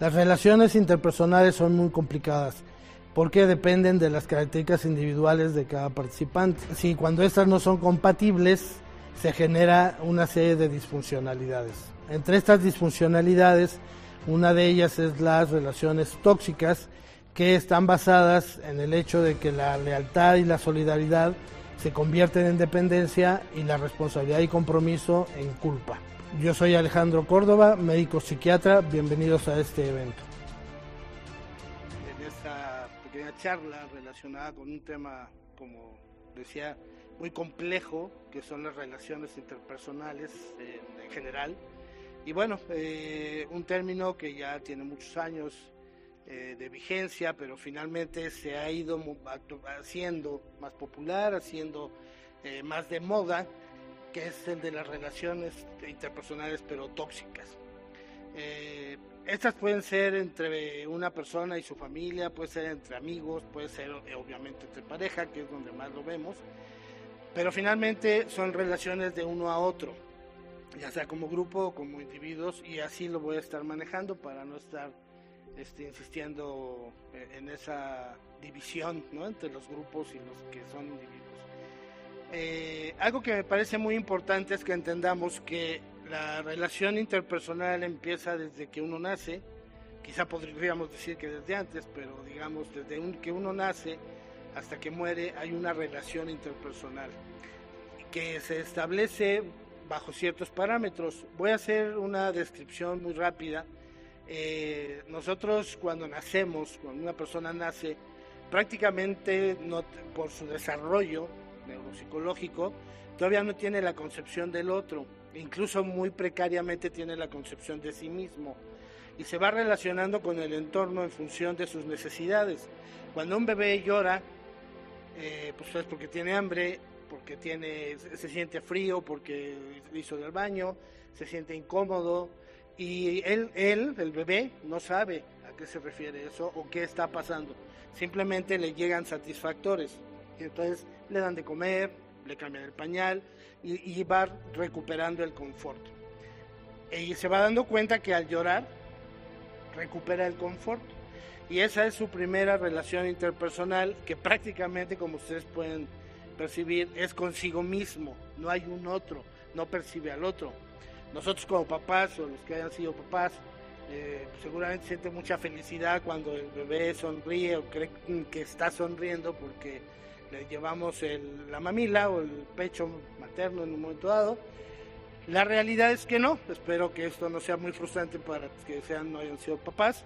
Las relaciones interpersonales son muy complicadas porque dependen de las características individuales de cada participante. Si cuando estas no son compatibles, se genera una serie de disfuncionalidades. Entre estas disfuncionalidades, una de ellas es las relaciones tóxicas, que están basadas en el hecho de que la lealtad y la solidaridad se convierten en dependencia y la responsabilidad y compromiso en culpa. Yo soy Alejandro Córdoba, médico psiquiatra, bienvenidos a este evento. En esta pequeña charla relacionada con un tema, como decía, muy complejo, que son las relaciones interpersonales eh, en general. Y bueno, eh, un término que ya tiene muchos años eh, de vigencia, pero finalmente se ha ido haciendo más popular, haciendo más de moda, que es el de las relaciones interpersonales pero tóxicas. estas pueden ser entre una persona y su familia, puede ser entre amigos, puede ser obviamente entre pareja, que es donde más lo vemos, pero finalmente son relaciones de uno a otro, ya sea como grupo o como individuos, y así lo voy a estar manejando para no estar este, insistiendo en esa división entre los grupos y los que son individuos. Eh, algo que me parece muy importante es que entendamos que la relación interpersonal empieza desde que uno nace, quizá podríamos decir que desde antes, pero digamos desde que uno nace, hasta que muere hay una relación interpersonal que se establece bajo ciertos parámetros. Voy a hacer una descripción muy rápida. Eh, nosotros cuando nacemos, cuando una persona nace, prácticamente no, por su desarrollo neuropsicológico, todavía no tiene la concepción del otro, incluso muy precariamente tiene la concepción de sí mismo y se va relacionando con el entorno en función de sus necesidades. Cuando un bebé llora, eh, pues es porque tiene hambre, porque tiene, se siente frío, porque hizo del baño, se siente incómodo y él, él, el bebé, no sabe a qué se refiere eso o qué está pasando. Simplemente le llegan satisfactores. Y entonces le dan de comer, le cambian el pañal y, y va recuperando el confort. Y se va dando cuenta que al llorar recupera el confort. Y esa es su primera relación interpersonal que prácticamente, como ustedes pueden percibir, es consigo mismo, no hay un otro, no percibe al otro. Nosotros como papás o los que hayan sido papás, eh, seguramente sienten mucha felicidad cuando el bebé sonríe o cree que está sonriendo porque le llevamos la mamila o el pecho materno en un momento dado. La realidad es que no, espero que esto no sea muy frustrante para que sean, no hayan sido papás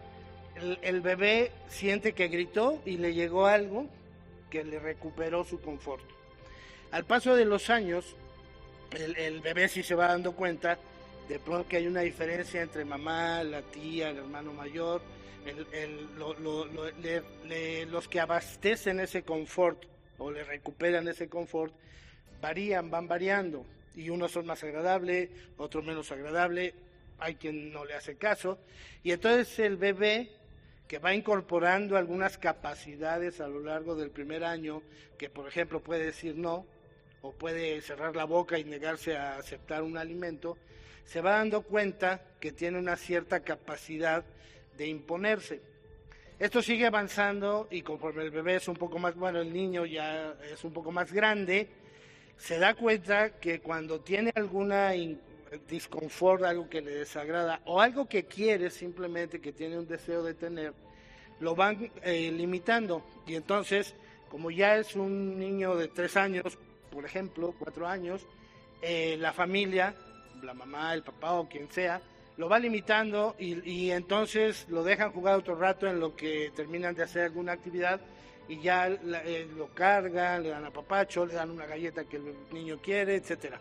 el, bebé siente que gritó y le llegó algo que le recuperó su confort. Al paso de los años, el, bebé sí se va dando cuenta de pronto que hay una diferencia entre mamá, la tía, el hermano mayor, los que abastecen ese confort o le recuperan ese confort, varían, van variando, y unos son más agradables, otros menos agradables, hay quien no le hace caso, y entonces el bebé que va incorporando algunas capacidades a lo largo del primer año, que por ejemplo puede decir no, o puede cerrar la boca y negarse a aceptar un alimento, se va dando cuenta que tiene una cierta capacidad de imponerse. Esto sigue avanzando y conforme el bebé es un poco más, bueno, el niño ya es un poco más grande, se da cuenta que cuando tiene alguna disconfort, algo que le desagrada o algo que quiere simplemente, que tiene un deseo de tener, lo van eh, limitando. Y entonces, como ya es un niño de tres años, por ejemplo, cuatro años, eh, la familia, la mamá, el papá o quien sea, lo va limitando y, entonces lo dejan jugar otro rato en lo que terminan de hacer alguna actividad y ya eh, lo cargan, le dan a papacho, le dan una galleta que el niño quiere, etcétera.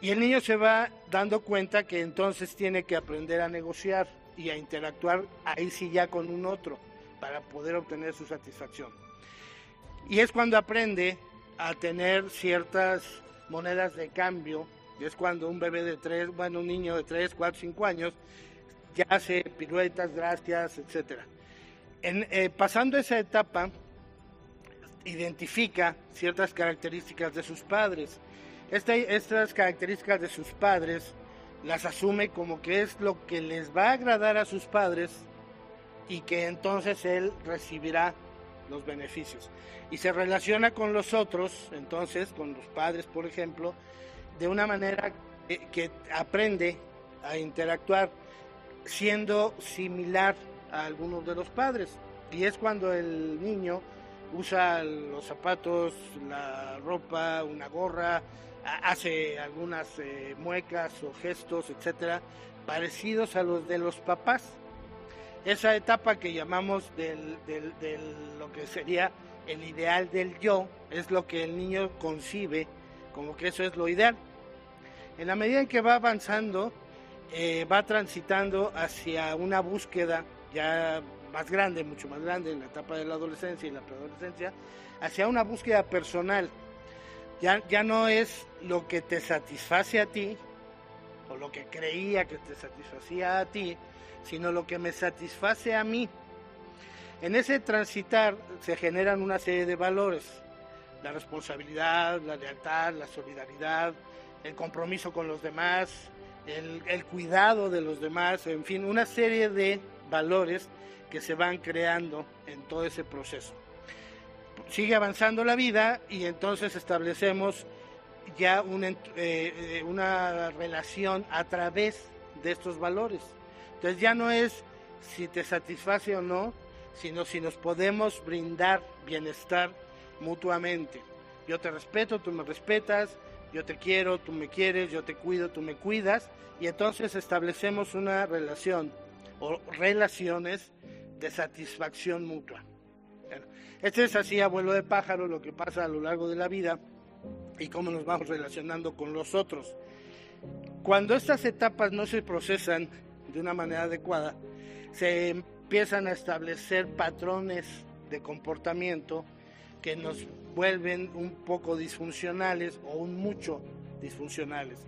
Y el niño se va dando cuenta que entonces tiene que aprender a negociar y a interactuar ahí sí ya con un otro para poder obtener su satisfacción. Y es cuando aprende a tener ciertas monedas de cambio, y es cuando un bebé de tres, bueno, un niño de tres, cuatro, cinco años ya hace piruetas, gracias, etc. En, eh, pasando esa etapa, identifica ciertas características de sus padres estas características de sus padres las asume como que es lo que les va a agradar a sus padres y que entonces él recibirá los beneficios. Y se relaciona con los otros, entonces, con los padres, por ejemplo, de una manera que, aprende a interactuar siendo similar a algunos de los padres. Y es cuando el niño usa los zapatos, la ropa, una gorra, hace algunas eh, muecas o gestos, etcétera, parecidos a los de los papás. Esa etapa que llamamos del, del, lo que sería el ideal del yo es lo que el niño concibe como que eso es lo ideal. En la medida en que va avanzando, eh, va transitando hacia una búsqueda ya más grande, mucho más grande en la etapa de la adolescencia y la preadolescencia, hacia una búsqueda personal. Ya, ya no es lo que te satisface a ti, o lo que creía que te satisfacía a ti, sino lo que me satisface a mí. En ese transitar se generan una serie de valores, la responsabilidad, la lealtad, la solidaridad, el compromiso con los demás, el, cuidado de los demás, en fin, una serie de valores que se van creando en todo ese proceso. Sigue avanzando la vida y entonces establecemos ya una, eh, eh, una relación a través de estos valores. Entonces ya no es si te satisface o no, sino si nos podemos brindar bienestar mutuamente. Yo te respeto, tú me respetas, yo te quiero, tú me quieres, yo te cuido, tú me cuidas, y entonces establecemos una relación o relaciones de satisfacción mutua. este es así, abuelo de pájaro, lo que pasa a lo largo de la vida y cómo nos vamos relacionando con los otros. Cuando estas etapas no se procesan de una manera adecuada, se empiezan a establecer patrones de comportamiento que nos vuelven un poco disfuncionales o un mucho disfuncionales.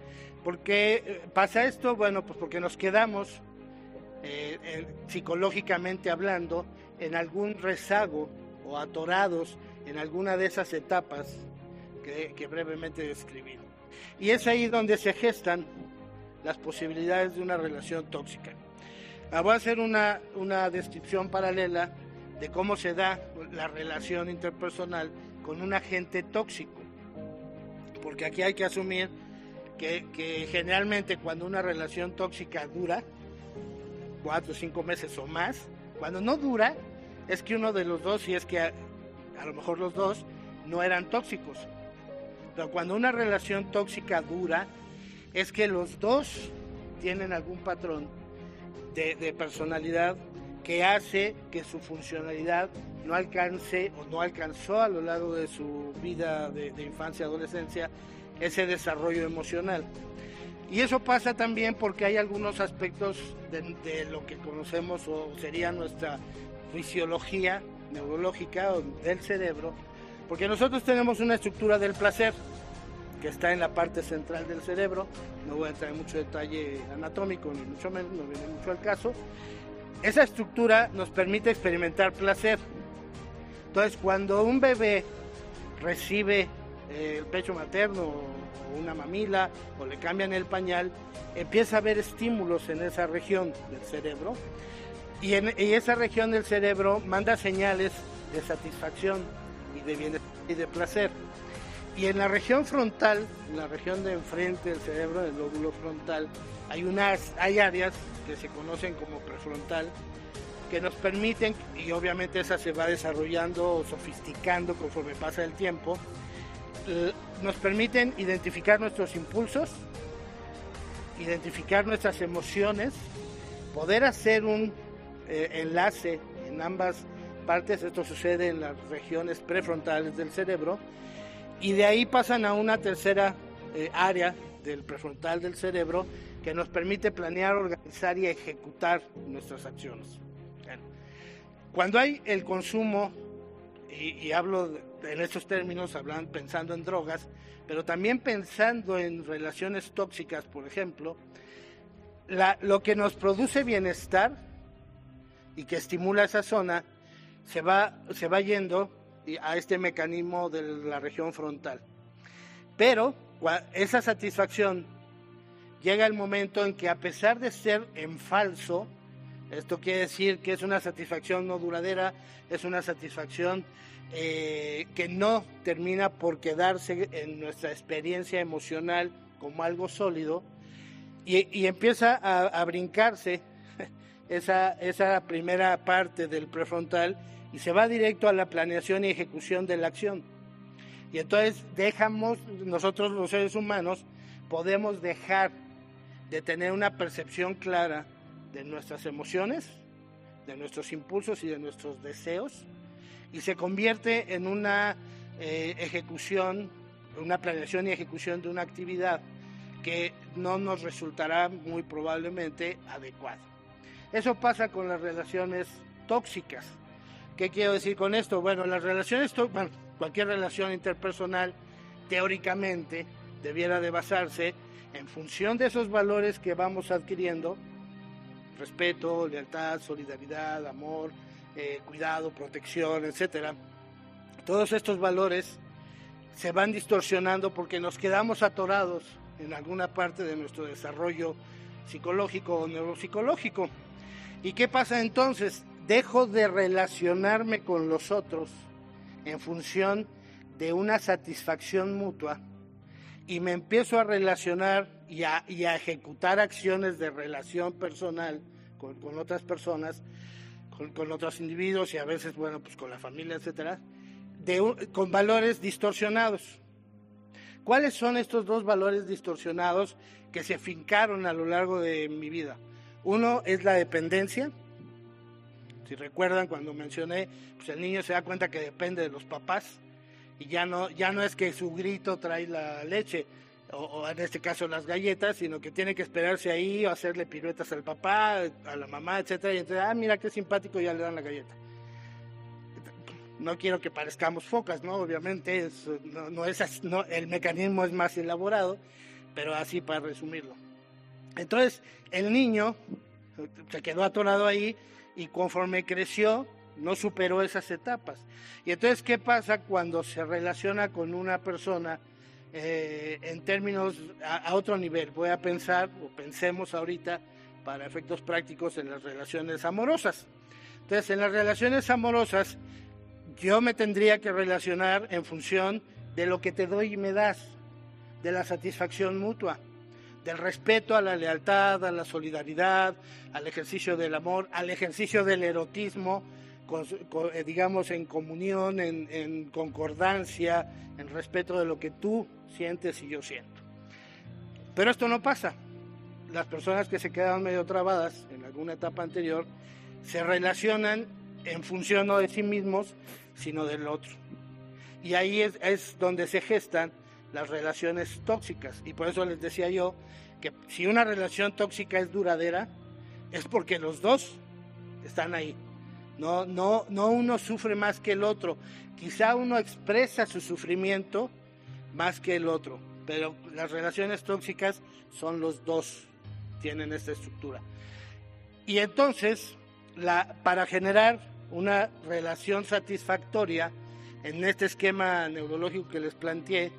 ¿Por qué eh, pasa esto? Bueno, pues porque nos quedamos eh, psicológicamente hablando en algún rezago o atorados en alguna de esas etapas que, que brevemente describí. Y es ahí donde se gestan las posibilidades de una relación tóxica. Ah, voy a hacer una, una descripción paralela de cómo se da la relación interpersonal con un agente tóxico. Porque aquí hay que asumir que, que generalmente cuando una relación tóxica dura, cuatro o cinco meses o más, cuando no dura, es que uno de los dos, y es que a, a lo mejor los dos, no eran tóxicos. Pero cuando una relación tóxica dura, es que los dos tienen algún patrón de, de personalidad que hace que su funcionalidad no alcance o no alcanzó a lo largo de su vida de, infancia y adolescencia ese desarrollo emocional. Y eso pasa también porque hay algunos aspectos de, lo que conocemos o sería nuestra fisiología neurológica del cerebro, porque nosotros tenemos una estructura del placer que está en la parte central del cerebro, no voy a entrar en mucho detalle anatómico, ni mucho menos, no viene mucho al caso, esa estructura nos permite experimentar placer. Entonces, cuando un bebé recibe eh, el pecho materno o una mamila o le cambian el pañal, empieza a haber estímulos en esa región del cerebro y, en, esa región del cerebro manda señales de satisfacción y de bienestar y de placer. Y en la región frontal, en la región de enfrente del cerebro, el lóbulo frontal, hay unas, hay áreas que se conocen como prefrontal que nos permiten, y obviamente esa se va desarrollando o sofisticando conforme pasa el tiempo, eh, nos permiten identificar nuestros impulsos, identificar nuestras emociones, poder hacer un eh, enlace en ambas partes, esto sucede en las regiones prefrontales del cerebro, y de ahí pasan a una tercera eh, área del prefrontal del cerebro que nos permite planear, organizar y ejecutar nuestras acciones. Cuando hay el consumo, y, hablo en estos términos, hablan pensando en drogas, pero también pensando en relaciones tóxicas, por ejemplo, lo que nos produce bienestar y que estimula esa zona se va, se va yendo a este mecanismo de la región frontal. Pero esa satisfacción llega el momento en que a pesar de ser en falso, Esto quiere decir que es una satisfacción no duradera, es una satisfacción eh, que no termina por quedarse en nuestra experiencia emocional como algo sólido y, empieza a, brincarse esa, esa primera parte del prefrontal y se va directo a la planeación y ejecución de la acción. Y entonces dejamos, nosotros los seres humanos, podemos dejar de tener una percepción clara de nuestras emociones, de nuestros impulsos y de nuestros deseos, y se convierte en una eh, ejecución, una planeación y ejecución de una actividad que no nos resultará muy probablemente adecuada. Eso pasa con las relaciones tóxicas. ¿Qué quiero decir con esto? Bueno, las relaciones, bueno, cualquier relación interpersonal, teóricamente, debiera de basarse en función de esos valores que vamos adquiriendo, respeto, lealtad, solidaridad, amor, eh, cuidado, protección, etcétera. Todos estos valores se van distorsionando porque nos quedamos atorados en alguna parte de nuestro desarrollo psicológico o neuropsicológico. ¿Y qué pasa entonces? Dejo de relacionarme con los otros en función de una satisfacción mutua y me empiezo a relacionar y a, ejecutar acciones de relación personal con, otras personas con, otros individuos y a veces, bueno, pues con la familia, etcétera, con valores distorsionados. ¿Cuáles son estos dos valores distorsionados que se fincaron a lo largo de mi vida? Uno es la dependencia. Si recuerdan cuando mencioné, pues el niño se da cuenta que depende de los papás y ya no, ya no es que su grito trae la leche, o, en este caso las galletas, sino que tiene que esperarse ahí o hacerle piruetas al papá, a la mamá, etcétera, y entonces, ah, mira qué simpático, ya le dan la galleta. No quiero que parezcamos focas, ¿no? Obviamente, es, no, es no, el mecanismo es más elaborado, pero así para resumirlo. Entonces, el niño se quedó atorado ahí y conforme creció, no superó esas etapas. Y entonces, ¿qué pasa cuando se relaciona con una persona eh, en términos a, otro nivel. Voy a pensar, o pensemos ahorita, para efectos prácticos, en las relaciones amorosas. Entonces, en las relaciones amorosas, yo me tendría que relacionar en función de lo que te doy y me das, de la satisfacción mutua, del respeto a la lealtad, a la solidaridad, al ejercicio del amor, al ejercicio del erotismo, eh, digamos, en comunión, en, concordancia, en respeto de lo que tú sientes y yo siento. Pero esto no pasa. Las personas que se quedan medio trabadas en alguna etapa anterior se relacionan en función no de sí mismos, sino del otro. Y ahí es, es donde se gestan las relaciones tóxicas. Y por eso les decía yo que si una relación tóxica es duradera, es porque los dos están ahí. No, no, no uno sufre más que el otro. Quizá uno expresa su sufrimiento más que el otro, pero las relaciones tóxicas son los dos, tienen esta estructura. Y entonces, la, para generar una relación satisfactoria, en este esquema neurológico que les planteé,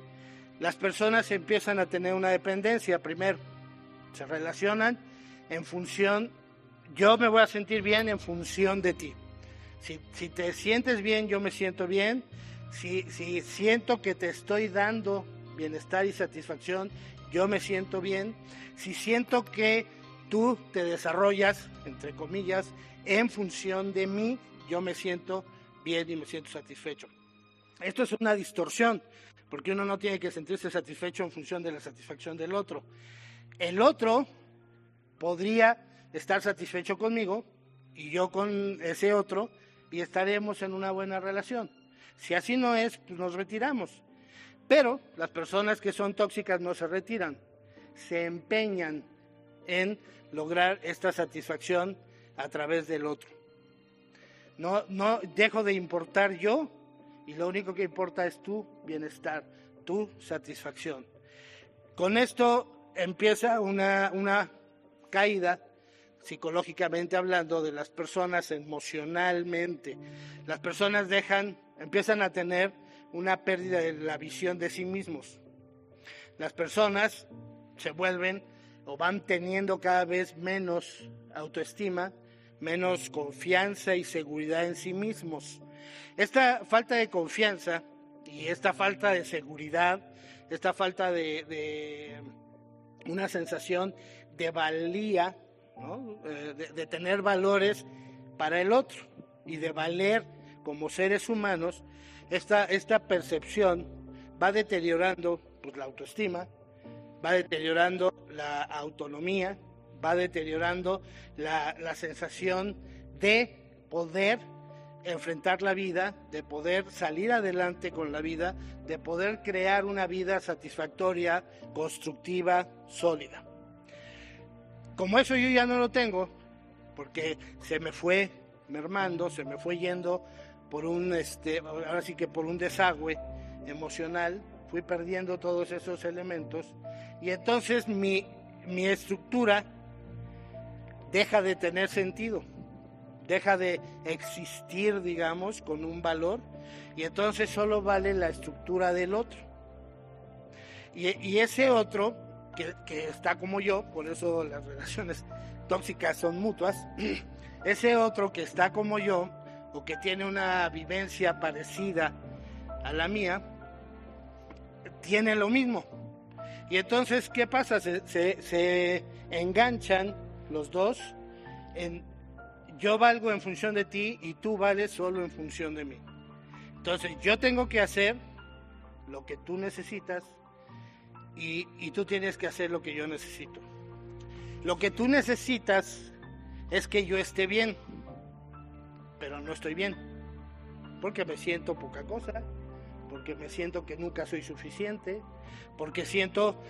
las personas empiezan a tener una dependencia. Primero, se relacionan en función, yo me voy a sentir bien en función de ti. Si, te sientes bien, yo me siento bien. Si, si siento que te estoy dando bienestar y satisfacción, yo me siento bien. Si siento que tú te desarrollas, entre comillas, en función de mí, yo me siento bien y me siento satisfecho. Esto es una distorsión, porque uno no tiene que sentirse satisfecho en función de la satisfacción del otro. El otro podría estar satisfecho conmigo y yo con ese otro, y estaremos en una buena relación. Si así no es, pues nos retiramos. Pero las personas que son tóxicas no se retiran, se empeñan en lograr esta satisfacción a través del otro. No, no dejo de importar yo y lo único que importa es tu bienestar, tu satisfacción. Con esto empieza una, una caída psicológicamente hablando, de las personas emocionalmente. Las personas dejan, empiezan a tener una pérdida de la visión de sí mismos. Las personas se vuelven o van teniendo cada vez menos autoestima, menos confianza y seguridad en sí mismos. Esta falta de confianza y esta falta de seguridad, esta falta de, una sensación de valía, eh, de, tener valores para el otro y de valer como seres humanos, esta, esta percepción va deteriorando pues, la autoestima, va deteriorando la autonomía, va deteriorando la, la sensación de poder enfrentar la vida, de poder salir adelante con la vida, de poder crear una vida satisfactoria, constructiva, sólida. Como eso yo ya no lo tengo, porque se me fue mermando, se me fue yendo por un, este, ahora sí que por un desagüe emocional, fui perdiendo todos esos elementos y entonces mi, mi estructura deja de tener sentido deja de existir, digamos, con un valor, y entonces solo vale la estructura del otro. Y, ese otro, que, está como yo, por eso las relaciones tóxicas son mutuas, ese otro que está como yo, o que tiene una vivencia parecida a la mía, tiene lo mismo. Y entonces, ¿qué pasa? Se, se enganchan los dos en yo valgo en función de ti y tú vales solo en función de mí. Entonces yo tengo que hacer lo que tú necesitas y, tú tienes que hacer lo que yo necesito. Lo que tú necesitas es que yo esté bien, pero no estoy bien, porque me siento poca cosa, porque me siento que nunca soy suficiente, porque siento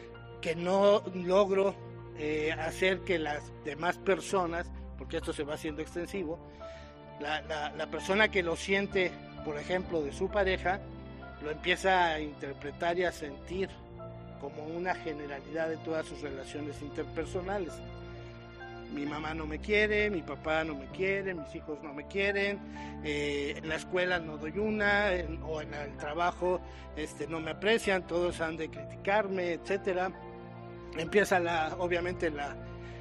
que no logro eh, hacer que las demás personas porque esto se va haciendo extensivo, la, persona que lo siente, por ejemplo, de su pareja, lo empieza a interpretar y a sentir como una generalidad de todas sus relaciones interpersonales. Mi mamá no me quiere, mi papá no me quiere, mis hijos no me quieren, eh, en la escuela no doy una, o en el trabajo este, no me aprecian, todos han de criticarme, etcétera. Empieza la, obviamente la,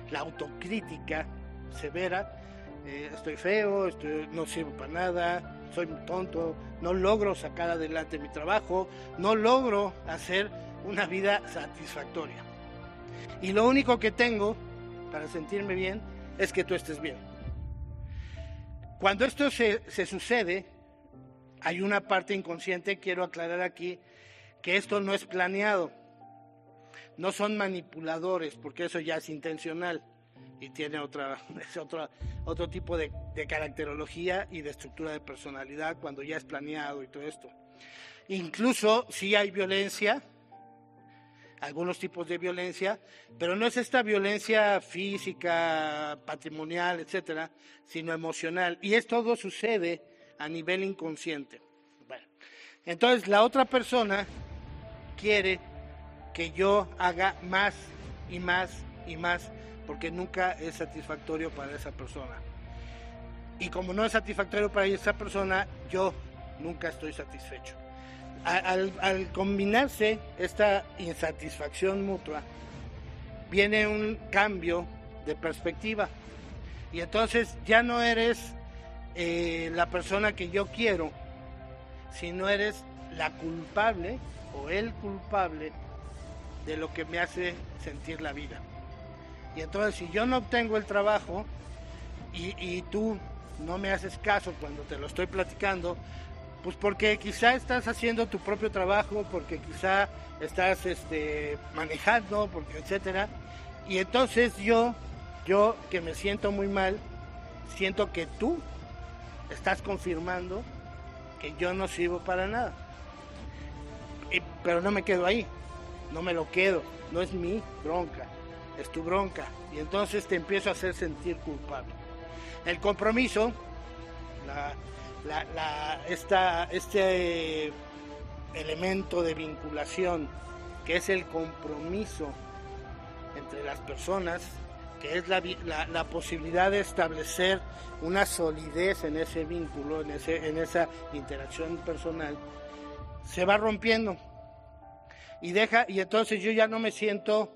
la autocrítica severa, eh, estoy feo, no sirvo para nada, soy tonto, no logro sacar adelante mi trabajo, no logro hacer una vida satisfactoria. Y lo único que tengo para sentirme bien es que tú estés bien. Cuando esto se, se sucede, hay una parte inconsciente, quiero aclarar aquí, que esto no es planeado, no son manipuladores, porque eso ya es intencional y tiene otra, es otro, otro tipo de, caracterología y de estructura de personalidad cuando ya es planeado y todo esto. Incluso si hay violencia, algunos tipos de violencia, pero no es esta violencia física, patrimonial, etcétera, sino emocional. Y es todo sucede a nivel inconsciente. Bueno, entonces la otra persona quiere que yo haga más y más y más porque nunca es satisfactorio para esa persona. Y como no es satisfactorio para esa persona, yo nunca estoy satisfecho. Al, combinarse esta insatisfacción mutua, viene un cambio de perspectiva. Y entonces ya no eres eh, la persona que yo quiero, sino eres la culpable o el culpable de lo que me hace sentir la vida. Y entonces si yo no obtengo el trabajo y, tú no me haces caso cuando te lo estoy platicando, pues porque quizá estás haciendo tu propio trabajo, porque quizá estás este, manejando, porque etcétera. Y entonces yo, yo que me siento muy mal, siento que tú estás confirmando que yo no sirvo para nada. pero no me quedo ahí, no me lo quedo, no es mi bronca es tu bronca. Y entonces te empiezo a hacer sentir culpable. El compromiso, este elemento de vinculación, que es el compromiso entre las personas, que es la, posibilidad de establecer una solidez en ese vínculo, en, ese, en esa interacción personal, se va rompiendo. Y deja, y entonces yo ya no me siento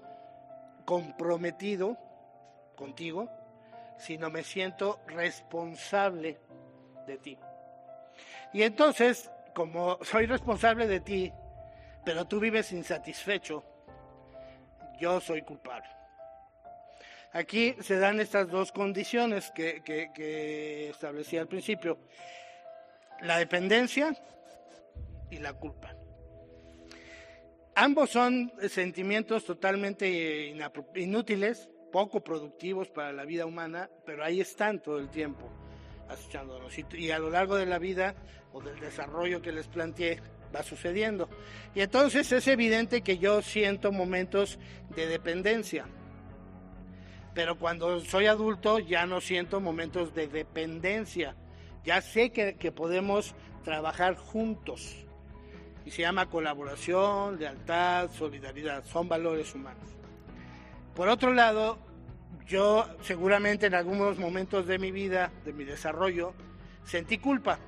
comprometido contigo, sino me siento responsable de ti. Y entonces, como soy responsable de ti, pero tú vives insatisfecho, yo soy culpable. Aquí se dan estas dos condiciones que, que, establecí al principio. La dependencia y la culpa. Ambos son sentimientos totalmente inútiles, poco productivos para la vida humana, pero ahí están todo el tiempo acechándonos. Y, a lo largo de la vida o del desarrollo que les planteé, va sucediendo. Y entonces es evidente que yo siento momentos de dependencia. Pero cuando soy adulto ya no siento momentos de dependencia. Ya sé que podemos trabajar juntos. Y se llama colaboración, lealtad, solidaridad. Son valores humanos. Por otro lado, yo seguramente en algunos momentos de mi vida, de mi desarrollo, sentí culpa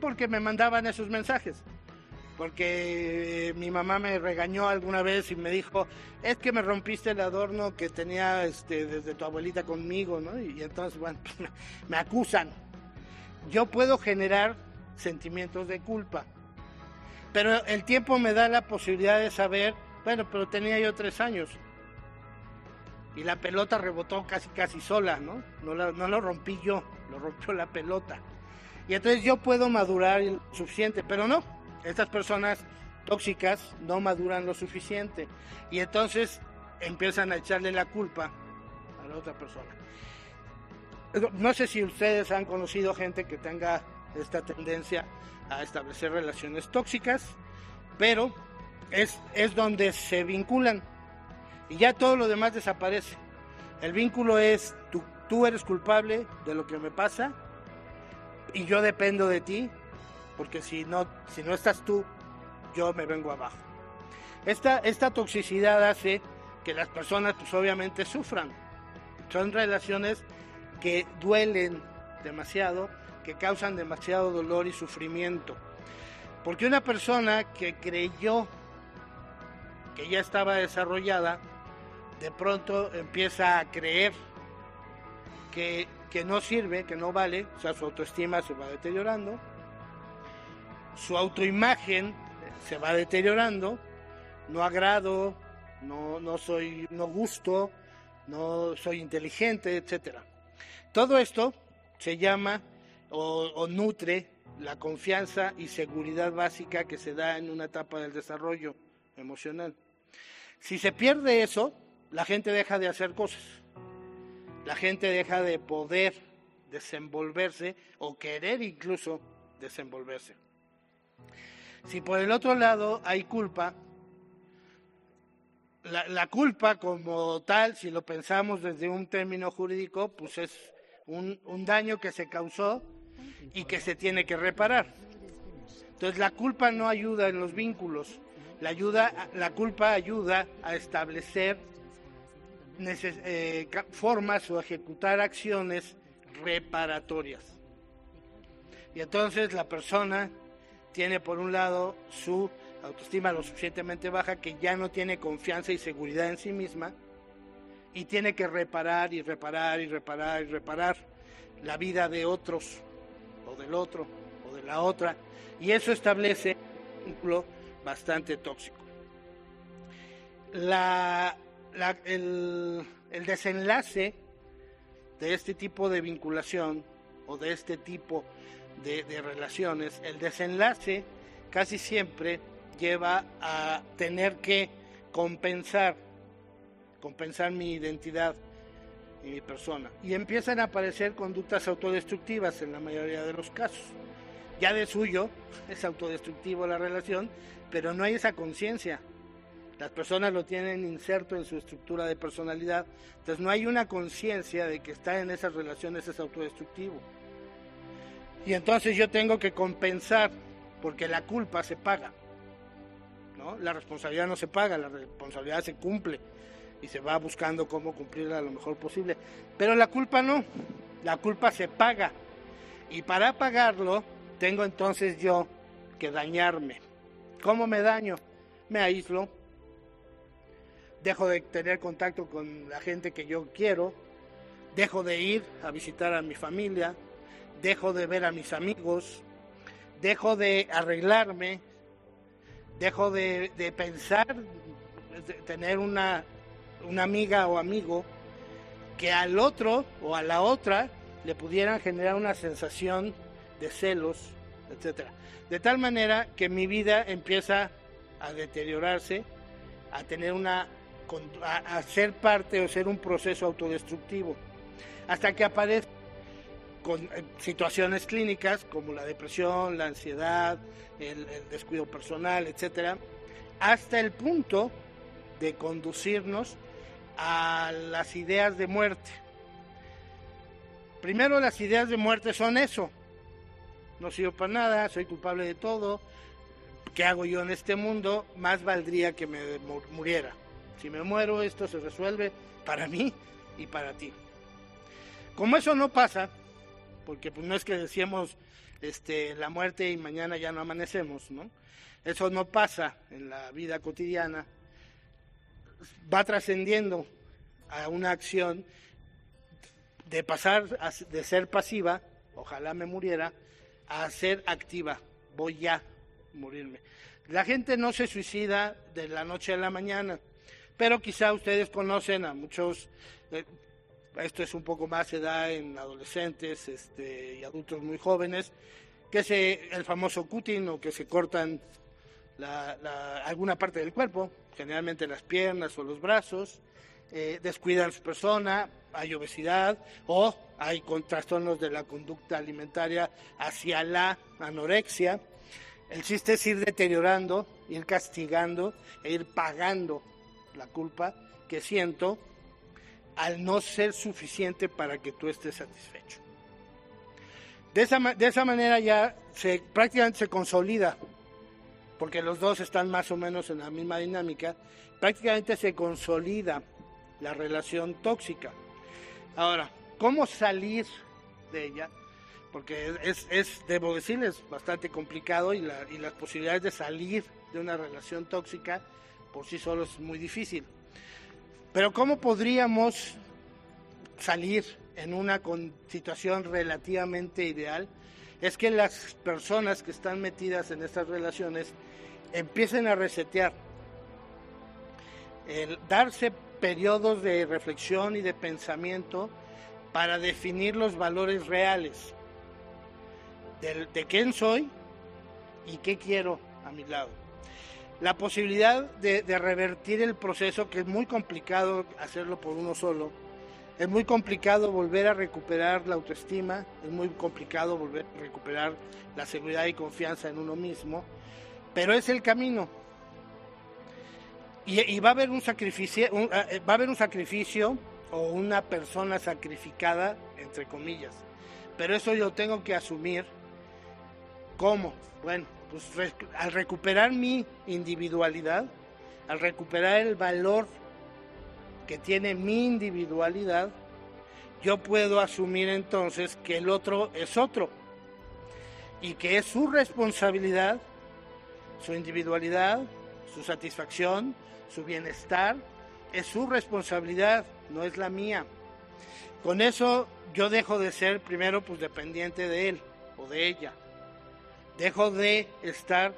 porque me mandaban esos mensajes. Porque mi mamá me regañó alguna vez y me dijo, es que me rompiste el adorno que tenía este, desde tu abuelita conmigo, ¿no? Y entonces, bueno, me acusan. Yo puedo generar sentimientos de culpa, pero el tiempo me da la posibilidad de saber, bueno, pero tenía yo tres años y la pelota rebotó casi casi sola, ¿no? No, no lo rompí yo, lo rompió la pelota. Y entonces yo puedo madurar lo suficiente, pero no, estas personas tóxicas no maduran lo suficiente y entonces empiezan a echarle la culpa a la otra persona. No sé si ustedes han conocido gente que tenga esta tendencia a establecer relaciones tóxicas, pero es, es donde se vinculan y ya todo lo demás desaparece. El vínculo es tú, tú eres culpable de lo que me pasa y yo dependo de ti, porque si no, si no estás tú, yo me vengo abajo. Esta, esta toxicidad hace que las personas pues obviamente sufran. Son relaciones que duelen demasiado, que causan demasiado dolor y sufrimiento. Porque una persona que creyó que ya estaba desarrollada, de pronto empieza a creer que, no sirve, que no vale, o sea, su autoestima se va deteriorando, su autoimagen se va deteriorando, no agrado, no, no soy, no gusto, no soy inteligente, etcétera. Todo esto se llama o, nutre la confianza y seguridad básica que se da en una etapa del desarrollo emocional. Si se pierde eso, la gente deja de hacer cosas. La gente deja de poder desenvolverse o querer incluso desenvolverse. Si por el otro lado hay culpa, la, culpa como tal, si lo pensamos desde un término jurídico, pues es un daño que se causó y que se tiene que reparar. Entonces la culpa no ayuda en los vínculos, la, ayuda, la culpa ayuda a establecer eh, formas o ejecutar acciones reparatorias. Y entonces la persona tiene por un lado su autoestima lo suficientemente baja que ya no tiene confianza y seguridad en sí misma y tiene que reparar y reparar y reparar y reparar la vida de otros del otro o de la otra y eso establece un vínculo bastante tóxico. La el, desenlace de este tipo de vinculación o de este tipo de, de, relaciones, el desenlace casi siempre lleva a tener que compensar, compensar mi identidad mi persona. Y empiezan a aparecer conductas autodestructivas en la mayoría de los casos. Ya de suyo es autodestructivo la relación, pero no hay esa conciencia las personas lo tienen inserto en su estructura de personalidad. Entonces no hay una conciencia de que estar en esas relaciones es autodestructivo. Y entonces yo tengo que compensar, porque la culpa se paga. ¿no? La responsabilidad no se paga, la responsabilidad se cumple y se va buscando cómo cumplirla lo mejor posible. Pero la culpa no, la culpa se paga. Y para pagarlo, tengo entonces yo que dañarme. ¿Cómo me daño? Me aíslo, dejo de tener contacto con la gente que yo quiero, dejo de ir a visitar a mi familia, dejo de ver a mis amigos, dejo de arreglarme, dejo de, pensar, de tener una, una amiga o amigo que al otro o a la otra le pudieran generar una sensación de celos, etcétera. De tal manera que mi vida empieza a deteriorarse, a tener una a, ser parte o ser un proceso autodestructivo, hasta que aparece con eh, situaciones clínicas como la depresión, la ansiedad, el, el descuido personal, etcétera, hasta el punto de conducirnos a las ideas de muerte. Primero las ideas de muerte son eso, no sirvo para nada, soy culpable de todo, ¿qué hago yo en este mundo? Más valdría que me muriera. Si me muero, esto se resuelve para mí y para ti. Como eso no pasa, porque pues no es que decíamos este, la muerte y mañana ya no amanecemos, ¿no? Eso no pasa en la vida cotidiana. Va trascendiendo a una acción de pasar de ser pasiva, ojalá me muriera, a ser activa. Voy ya a morirme. La gente no se suicida de la noche a la mañana, pero quizá ustedes conocen a muchos, eh, esto es un poco más se da en adolescentes este, y adultos muy jóvenes, que se, el famoso cutting o que se cortan alguna parte del cuerpo, generalmente las piernas o los brazos, eh, descuidan su persona, hay obesidad o hay trastornos de la conducta alimentaria hacia la anorexia. El chiste es ir deteriorando, ir castigando e ir pagando la culpa que siento al no ser suficiente para que tú estés satisfecho. De esa, de esa manera ya se, prácticamente se consolida, porque los dos están más o menos en la misma dinámica, prácticamente se consolida la relación tóxica. Ahora, ¿cómo salir de ella? Porque es, es debo decirles, bastante complicado y, la, y las posibilidades de salir de una relación tóxica por sí solo es muy difícil. Pero ¿cómo podríamos salir en una situación relativamente ideal? Es que las personas que están metidas en estas relaciones empiecen a resetear, el darse periodos de reflexión y de pensamiento para definir los valores reales de, quién soy y qué quiero a mi lado. La posibilidad de, revertir el proceso, que es muy complicado hacerlo por uno solo, es muy complicado volver a recuperar la autoestima, es muy complicado volver a recuperar la seguridad y confianza en uno mismo, pero es el camino. Y, va a haber un sacrificio, ah, eh, va a haber un sacrificio o una persona sacrificada, entre comillas. Pero eso yo tengo que asumir. ¿Cómo? Bueno, pues al recuperar mi individualidad, al recuperar el valor que tiene mi individualidad, yo puedo asumir entonces que el otro es otro y que es su responsabilidad, su individualidad, su satisfacción, su bienestar es su responsabilidad, no es la mía. Con eso yo dejo de ser primero pues dependiente de él o de ella. Dejo de estar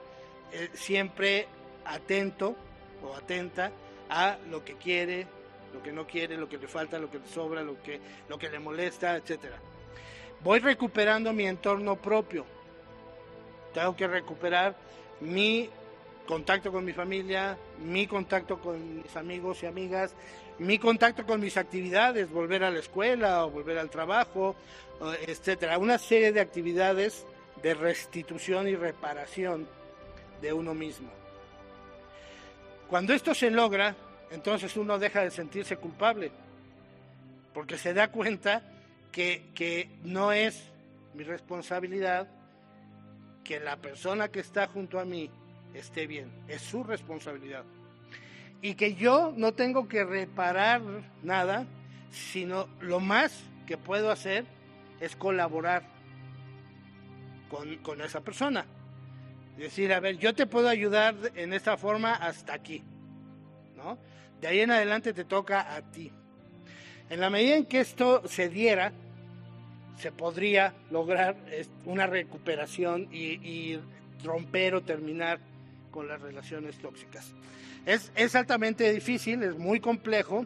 eh, siempre atento o atenta a lo que quiere, lo que no quiere, lo que le falta, lo que le sobra, lo que, lo que le molesta, etcétera. Voy recuperando mi entorno propio. Tengo que recuperar mi contacto con mi familia, mi contacto con mis amigos y amigas, mi contacto con mis actividades, volver a la escuela o volver al trabajo, etcétera. Una serie de actividades de restitución y reparación de uno mismo. Cuando esto se logra, entonces uno deja de sentirse culpable, porque se da cuenta que, que no es mi responsabilidad que la persona que está junto a mí esté bien, es su responsabilidad. Y que yo no tengo que reparar nada, sino lo más que puedo hacer es colaborar con, esa persona. Decir, a ver, yo te puedo ayudar en esta forma hasta aquí, ¿no? De ahí en adelante te toca a ti. En la medida en que esto se diera, se podría lograr una recuperación y, romper o terminar con las relaciones tóxicas. Es, altamente difícil, es muy complejo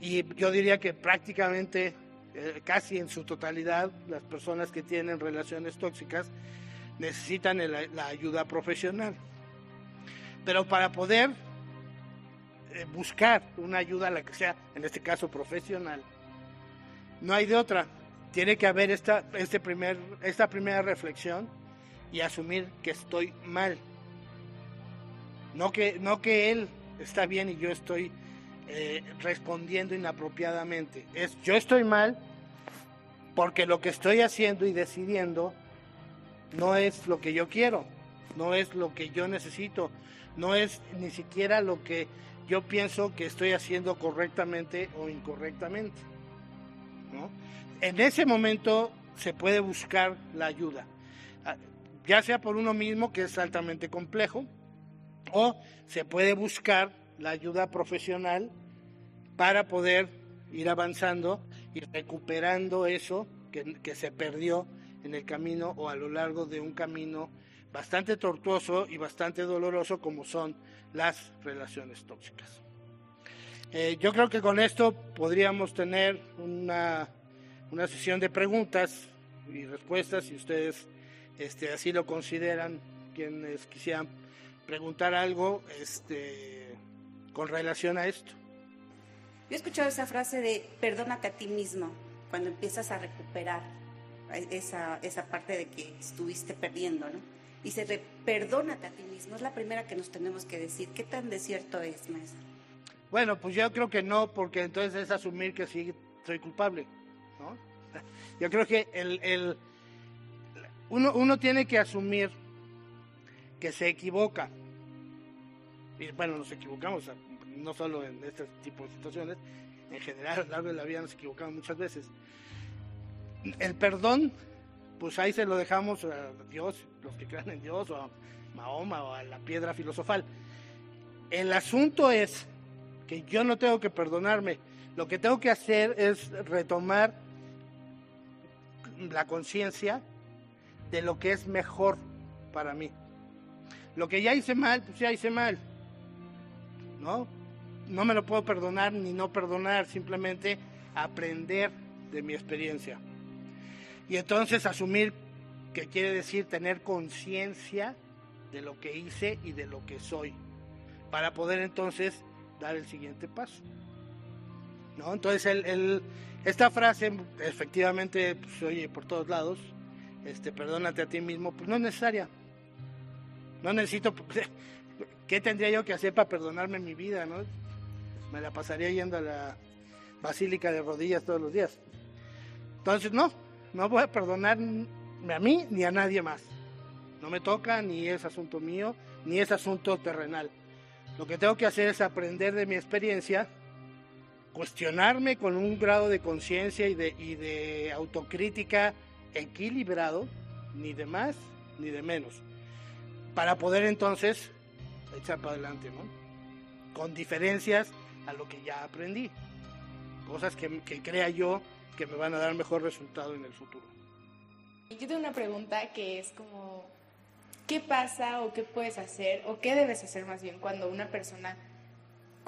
y yo diría que prácticamente, eh, casi en su totalidad, las personas que tienen relaciones tóxicas necesitan la ayuda profesional. Pero para poder eh, buscar una ayuda, la que sea, en este caso profesional, no hay de otra. Tiene que haber esta, este primer, esta primera reflexión y asumir que estoy mal. No que, no que él está bien y yo estoy eh, respondiendo inapropiadamente. Es yo estoy mal porque lo que estoy haciendo y decidiendo no es lo que yo quiero, no es lo que yo necesito, no es ni siquiera lo que yo pienso que estoy haciendo correctamente o incorrectamente. En ese momento se puede buscar la ayuda, ah, ya sea por uno mismo, que es altamente complejo, o se puede buscar la ayuda profesional para poder ir avanzando y recuperando eso que, que se perdió en el camino o a lo largo de un camino bastante tortuoso y bastante doloroso como son las relaciones tóxicas. Eh, yo creo que con esto podríamos tener una, una, sesión de preguntas y respuestas, si ustedes este, así lo consideran, quienes quisieran preguntar algo este, con relación a esto. Yo he escuchado esa frase de perdónate a ti mismo cuando empiezas a recuperar esa, esa parte de que estuviste perdiendo, ¿no? Dice, perdónate a ti mismo. Es la primera que nos tenemos que decir. ¿Qué tan desierto es, maestra? Bueno, pues yo creo que no, porque entonces es asumir que sí soy culpable. ¿No? Yo creo que el, el uno, uno tiene que asumir que se equivoca. Y bueno, nos equivocamos, no solo en este tipo de situaciones, en general a lo largo de la vida nos equivocamos muchas veces. El perdón pues ahí se lo dejamos a Dios, los que crean en Dios, o a Mahoma, o a la piedra filosofal. El asunto es que yo no tengo que perdonarme. Lo que tengo que hacer es retomar la conciencia de lo que es mejor para mí. Lo que ya hice mal, pues ya hice mal. ¿No? No me lo puedo perdonar ni no perdonar, simplemente aprender de mi experiencia. Y entonces asumir que quiere decir tener conciencia de lo que hice y de lo que soy, para poder entonces dar el siguiente paso. ¿No? Entonces esta frase efectivamente pues, se oye por todos lados, este, perdónate a ti mismo, pues no es necesaria. No necesito, ¿qué tendría yo que hacer para perdonarme mi vida? ¿no? Me la pasaría yendo a la basílica de rodillas todos los días. Entonces, no, no voy a perdonar a mí ni a nadie más. No me toca, ni es asunto mío, ni es asunto terrenal. Lo que tengo que hacer es aprender de mi experiencia, cuestionarme con un grado de conciencia y de, y de autocrítica equilibrado, ni de más ni de menos, para poder entonces echar para adelante, ¿no? Con diferencias a lo que ya aprendí, cosas que, que crea yo que me van a dar mejor resultado en el futuro. Yo tengo una pregunta que es como, ¿qué pasa o qué puedes hacer o qué debes hacer más bien cuando una persona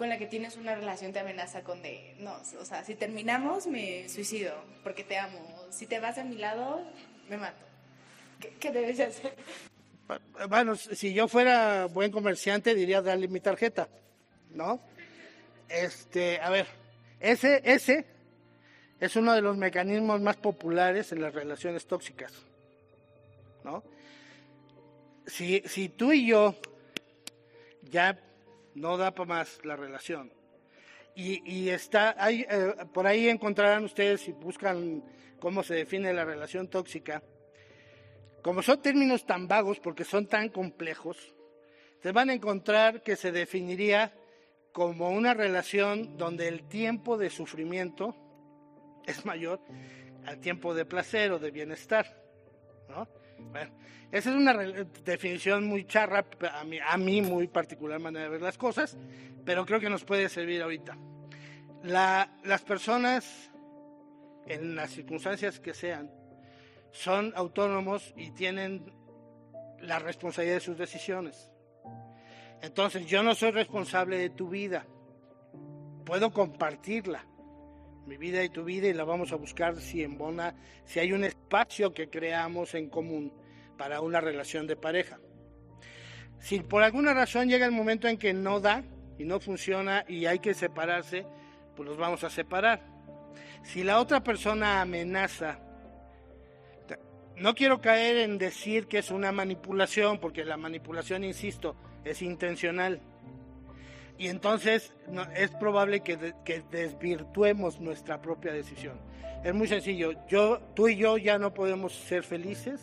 con la que tienes una relación te amenaza con de, no, o sea, si terminamos me suicido porque te amo, si te vas a mi lado me mato. ¿Qué, qué debes hacer? Bueno, si yo fuera buen comerciante diría darle mi tarjeta, ¿no? Este, a ver, ese, ese es uno de los mecanismos más populares en las relaciones tóxicas. ¿no? Si, si tú y yo ya no da para más la relación y, está, hay, eh, por ahí encontrarán ustedes si buscan cómo se define la relación tóxica, como son términos tan vagos porque son tan complejos, se van a encontrar que se definiría como una relación donde el tiempo de sufrimiento es mayor al tiempo de placer o de bienestar. ¿no? Bueno, esa es una definición muy charra, a mí, a mí muy particular manera de ver las cosas, pero creo que nos puede servir ahorita. La, las personas en las circunstancias que sean, son autónomos y tienen la responsabilidad de sus decisiones. Entonces yo no soy responsable de tu vida, puedo compartirla, mi vida y tu vida, y la vamos a buscar si en Bona, si hay un espacio que creamos en común para una relación de pareja. Si por alguna razón llega el momento en que no da y no funciona y hay que separarse, pues los vamos a separar. Si la otra persona amenaza, no quiero caer en decir que es una manipulación, porque la manipulación, insisto, es intencional. Y entonces es probable que, desvirtuemos nuestra propia decisión. Es muy sencillo. Yo, tú y yo ya no podemos ser felices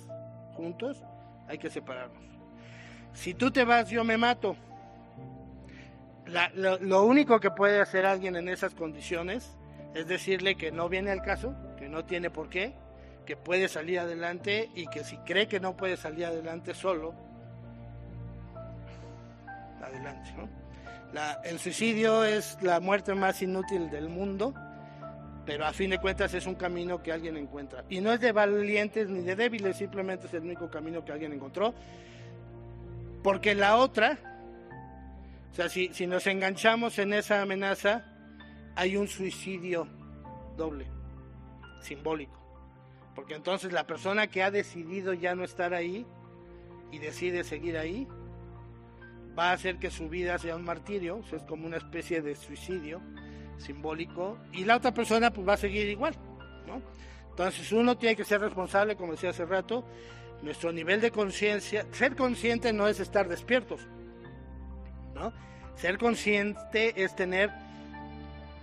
juntos. Hay que separarnos. Si tú te vas, yo me mato. lo, único que puede hacer alguien en esas condiciones es decirle que no viene al caso, que no tiene por qué, que puede salir adelante y que si cree que no puede salir adelante solo, adelante. El suicidio es la muerte más inútil del mundo, pero a fin de cuentas es un camino que alguien encuentra. Y no es de valientes ni de débiles, simplemente es el único camino que alguien encontró. Porque la otra, o sea, si, si nos enganchamos en esa amenaza, hay un suicidio doble, simbólico. Porque entonces la persona que ha decidido ya no estar ahí y decide seguir ahí, va a hacer que su vida sea un martirio, es como una especie de suicidio simbólico, y la otra persona pues va a seguir igual, ¿no? Entonces uno tiene que ser responsable, como decía hace rato, nuestro nivel de conciencia, ser consciente no es estar despiertos, ¿no? Ser consciente es tener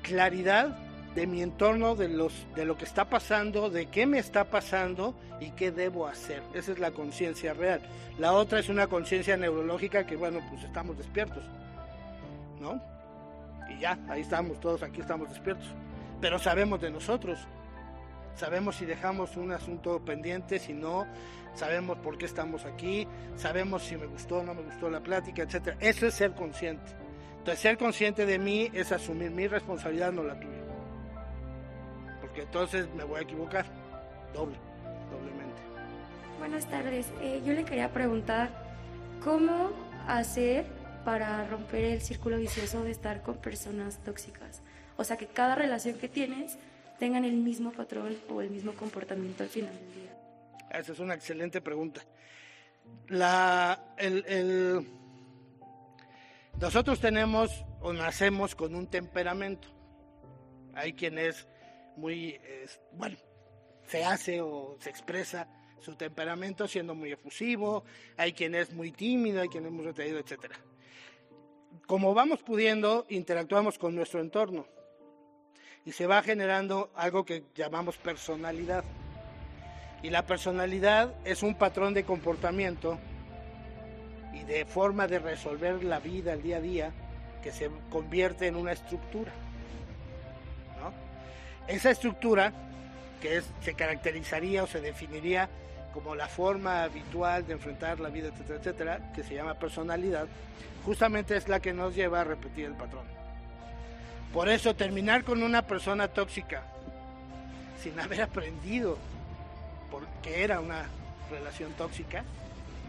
claridad de mi entorno, de, los, de lo que está pasando, de qué me está pasando y qué debo hacer. Esa es la conciencia real. La otra es una conciencia neurológica que, bueno, pues estamos despiertos, ¿no? Y ya, ahí estamos, todos aquí estamos despiertos. Pero sabemos de nosotros. Sabemos si dejamos un asunto pendiente, si no, sabemos por qué estamos aquí, sabemos si me gustó o no me gustó la plática, etcétera. Eso es ser consciente. Entonces, ser consciente de mí es asumir mi responsabilidad, no la tuya. Porque entonces me voy a equivocar. Doble, doblemente. Buenas tardes. Eh, yo le quería preguntar, ¿cómo hacer para romper el círculo vicioso de estar con personas tóxicas? O sea, que cada relación que tienes tengan el mismo patrón o el mismo comportamiento al final del día. Esa es una excelente pregunta. La, el, el nosotros tenemos o nacemos con un temperamento. Hay quien es muy, bueno, se hace o se expresa su temperamento siendo muy efusivo, hay quien es muy tímido, hay quien es muy retraído, etc. Como vamos pudiendo, interactuamos con nuestro entorno y se va generando algo que llamamos personalidad. Y la personalidad es un patrón de comportamiento y de forma de resolver la vida, el día a día, que se convierte en una estructura. Esa estructura, que se caracterizaría o se definiría como la forma habitual de enfrentar la vida, etcétera, etcétera, que se llama personalidad, justamente es la que nos lleva a repetir el patrón. Por eso terminar con una persona tóxica sin haber aprendido por qué era una relación tóxica,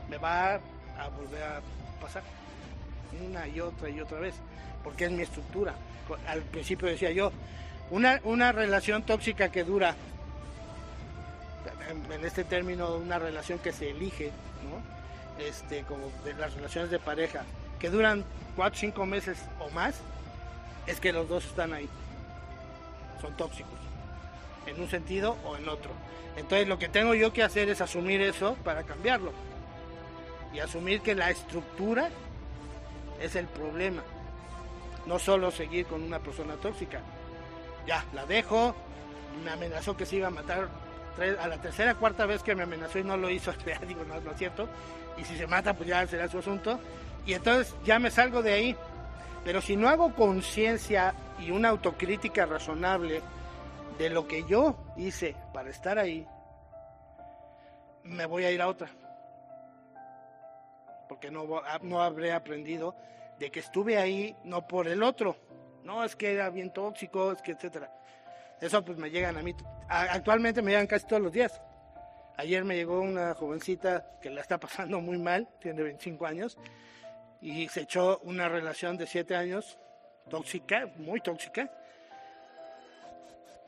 me va a volver a pasar una y otra y otra vez, porque es mi estructura. Al principio decía yo, una, una relación tóxica que dura, en, este término, una relación que se elige, ¿no? este, como de las relaciones de pareja, que duran cuatro, cinco meses o más, es que los dos están ahí, son tóxicos, en un sentido o en otro. Entonces lo que tengo yo que hacer es asumir eso para cambiarlo y asumir que la estructura es el problema. No solo seguir con una persona tóxica. Ya, la dejo, me amenazó que se iba a matar a la tercera cuarta vez que me amenazó y no lo hizo, digo, no, no es cierto. Y si se mata, pues ya será su asunto. Y entonces ya me salgo de ahí. Pero si no hago conciencia y una autocrítica razonable de lo que yo hice para estar ahí, me voy a ir a otra porque no, no habré aprendido de que estuve ahí no por el otro, no es que era bien tóxico, es que etcétera. Eso pues me llegan a mí, actualmente me llegan casi todos los días. Ayer me llegó una jovencita que la está pasando muy mal, tiene 25 años, y se echó una relación de 7 años, tóxica, muy tóxica.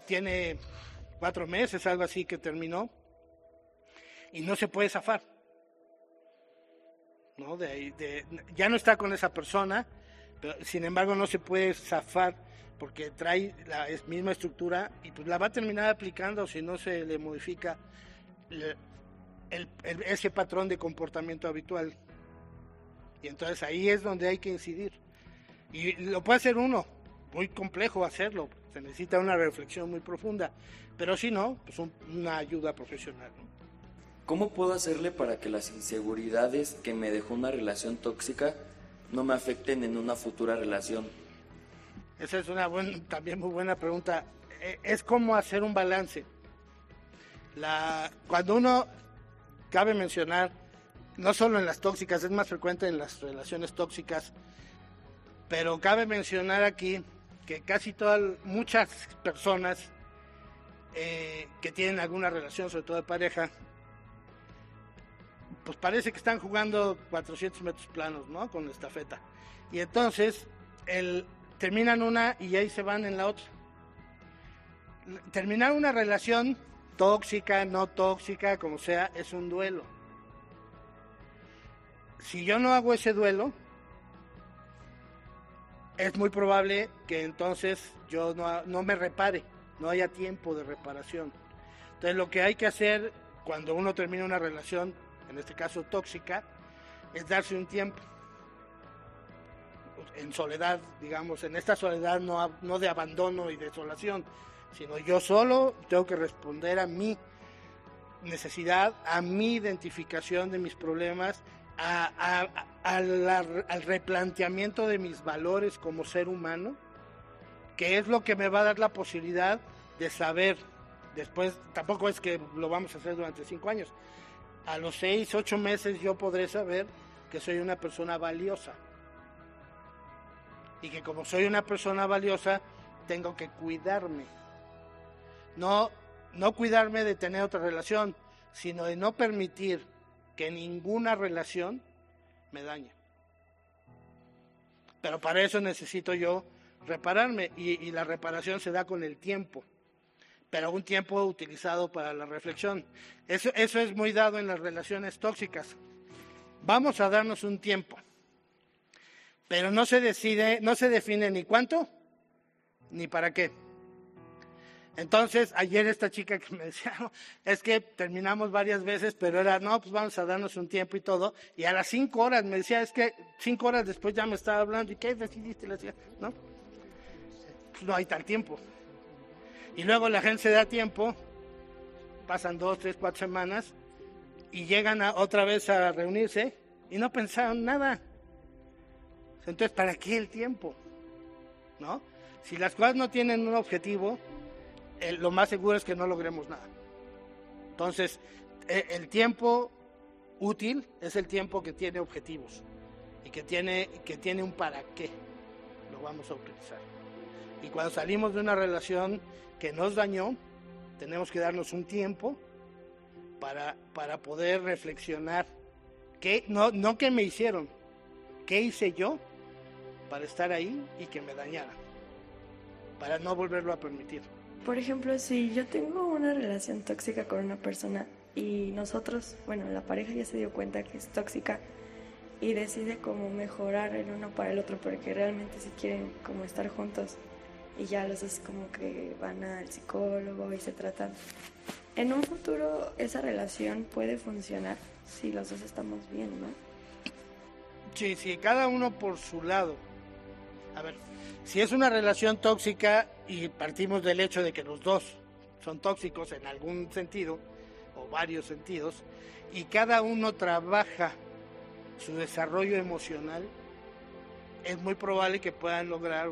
Tiene cuatro meses, algo así que terminó, y no se puede zafar. ¿no? De, ya no está con esa persona, pero sin embargo no se puede zafar porque trae la misma estructura y pues la va a terminar aplicando si no se le modifica ese patrón de comportamiento habitual. Y entonces ahí es donde hay que incidir. Y lo puede hacer uno, muy complejo hacerlo, se necesita una reflexión muy profunda, pero si no, pues una ayuda profesional. ¿Cómo puedo hacerle para que las inseguridades que me dejó una relación tóxica no me afecten en una futura relación? Esa es una también muy buena pregunta. E, es como hacer un balance. La, cuando uno, cabe mencionar, no solo en las tóxicas, es más frecuente en las relaciones tóxicas, pero cabe mencionar aquí que casi todas, muchas personas eh, que tienen alguna relación, sobre todo de pareja, pues parece que están jugando 400 metros planos, ¿no? Con estafeta. Y entonces el, terminan una y ahí se van en la otra. Terminar una relación tóxica, no tóxica, como sea, es un duelo. Si yo no hago ese duelo, es muy probable que entonces yo no, no me repare, no haya tiempo de reparación. Entonces lo que hay que hacer cuando uno termina una relación en este caso tóxica, es darse un tiempo. En soledad, digamos, en esta soledad no, de abandono y desolación, sino yo solo tengo que responder a mi necesidad, a mi identificación de mis problemas, al replanteamiento de mis valores como ser humano, que es lo que me va a dar la posibilidad de saber, después, tampoco es que lo vamos a hacer durante cinco años, a los seis, ocho meses yo podré saber que soy una persona valiosa. Y que como soy una persona valiosa, tengo que cuidarme. No, no cuidarme de tener otra relación, sino de no permitir que ninguna relación me dañe. Pero para eso necesito yo repararme y, y la reparación se da con el tiempo pero un tiempo utilizado para la reflexión. Eso, eso es muy dado en las relaciones tóxicas. Vamos a darnos un tiempo, pero no se decide, no se define ni cuánto ni para qué. Entonces, ayer esta chica que me decía, es que terminamos varias veces, pero era, no, pues vamos a darnos un tiempo y todo. Y a las cinco horas me decía, es que cinco horas después ya me estaba hablando, ¿y qué decidiste? No, pues no hay tal tiempo. Y luego la gente se da tiempo, pasan dos, tres, cuatro semanas y llegan otra vez a reunirse y no pensaron nada. Entonces, ¿para qué el tiempo? ¿No? Si las cosas no tienen un objetivo, lo más seguro es que no logremos nada. Entonces, e, el tiempo útil es el tiempo que tiene objetivos y que que tiene un para qué lo vamos a utilizar. Y cuando salimos de una relación que nos dañó, tenemos que darnos un tiempo para, para poder reflexionar. Que, no, no que me hicieron, qué hice yo para estar ahí y que me dañara, para no volverlo a permitir. Por ejemplo, si yo tengo una relación tóxica con una persona y nosotros, bueno, la pareja ya se dio cuenta que es tóxica y decide como mejorar el uno para el otro porque realmente si quieren como estar juntos y ya los dos como que van al psicólogo y se tratan. En un futuro esa relación puede funcionar si los dos estamos bien, ¿no? Sí, sí, cada uno por su lado. A ver, si es una relación tóxica y partimos del hecho de que los dos son tóxicos en algún sentido o varios sentidos y cada uno trabaja su desarrollo emocional, es muy probable que puedan lograr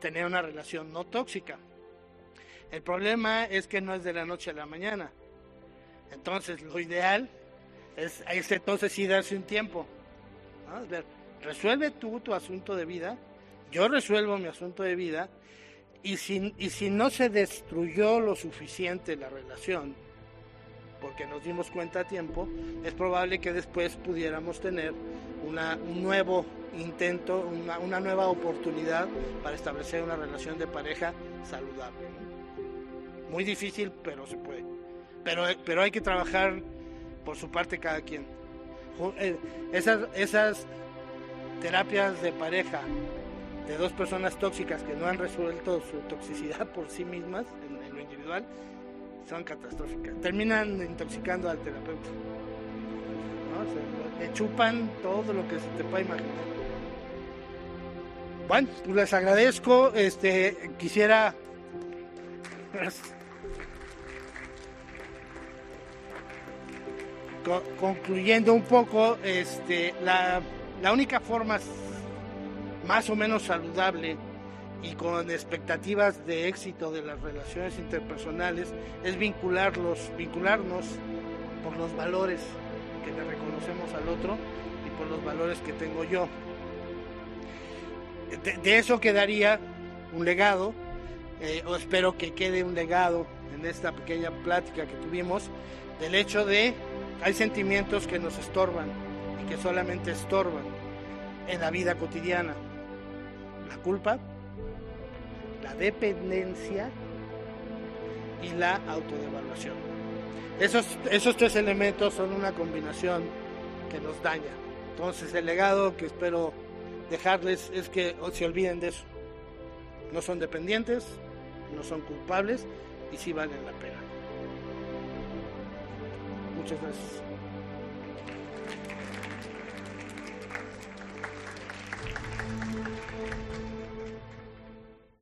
tener una relación no tóxica. El problema es que no es de la noche a la mañana. Entonces, lo ideal es, entonces sí darse un tiempo. resuelve tú tu asunto de vida, yo resuelvo mi asunto de vida Y si, y si no se destruyó lo suficiente la relación, porque nos dimos cuenta a tiempo, es probable que después pudiéramos tener una, un nuevo intento, una, nueva oportunidad para establecer una relación de pareja saludable. Muy difícil, pero se puede. Pero, pero hay que trabajar por su parte cada quien. Eh, Esas, esas terapias de pareja de dos personas tóxicas que no han resuelto su toxicidad por sí mismas en, en lo individual son catastróficas. Terminan intoxicando al terapeuta. ¿no? Chupan todo lo que se te pueda imaginar. Bueno, pues les agradezco. Este, quisiera. Co- concluyendo un poco, este, la, la única forma más o menos saludable y con expectativas de éxito de las relaciones interpersonales es vincularlos, vincularnos por los valores que le reconocemos al otro y por los valores que tengo yo. De, eso quedaría un legado, eh, o espero que quede un legado en esta pequeña plática que tuvimos, del hecho de hay sentimientos que nos estorban y que solamente estorban en la vida cotidiana. La culpa, la dependencia y la autodevaluación. Esos, esos tres elementos son una combinación que nos daña. Entonces el legado que espero dejarles es que se olviden de eso. No son dependientes, no son culpables y sí valen la pena. Muchas gracias.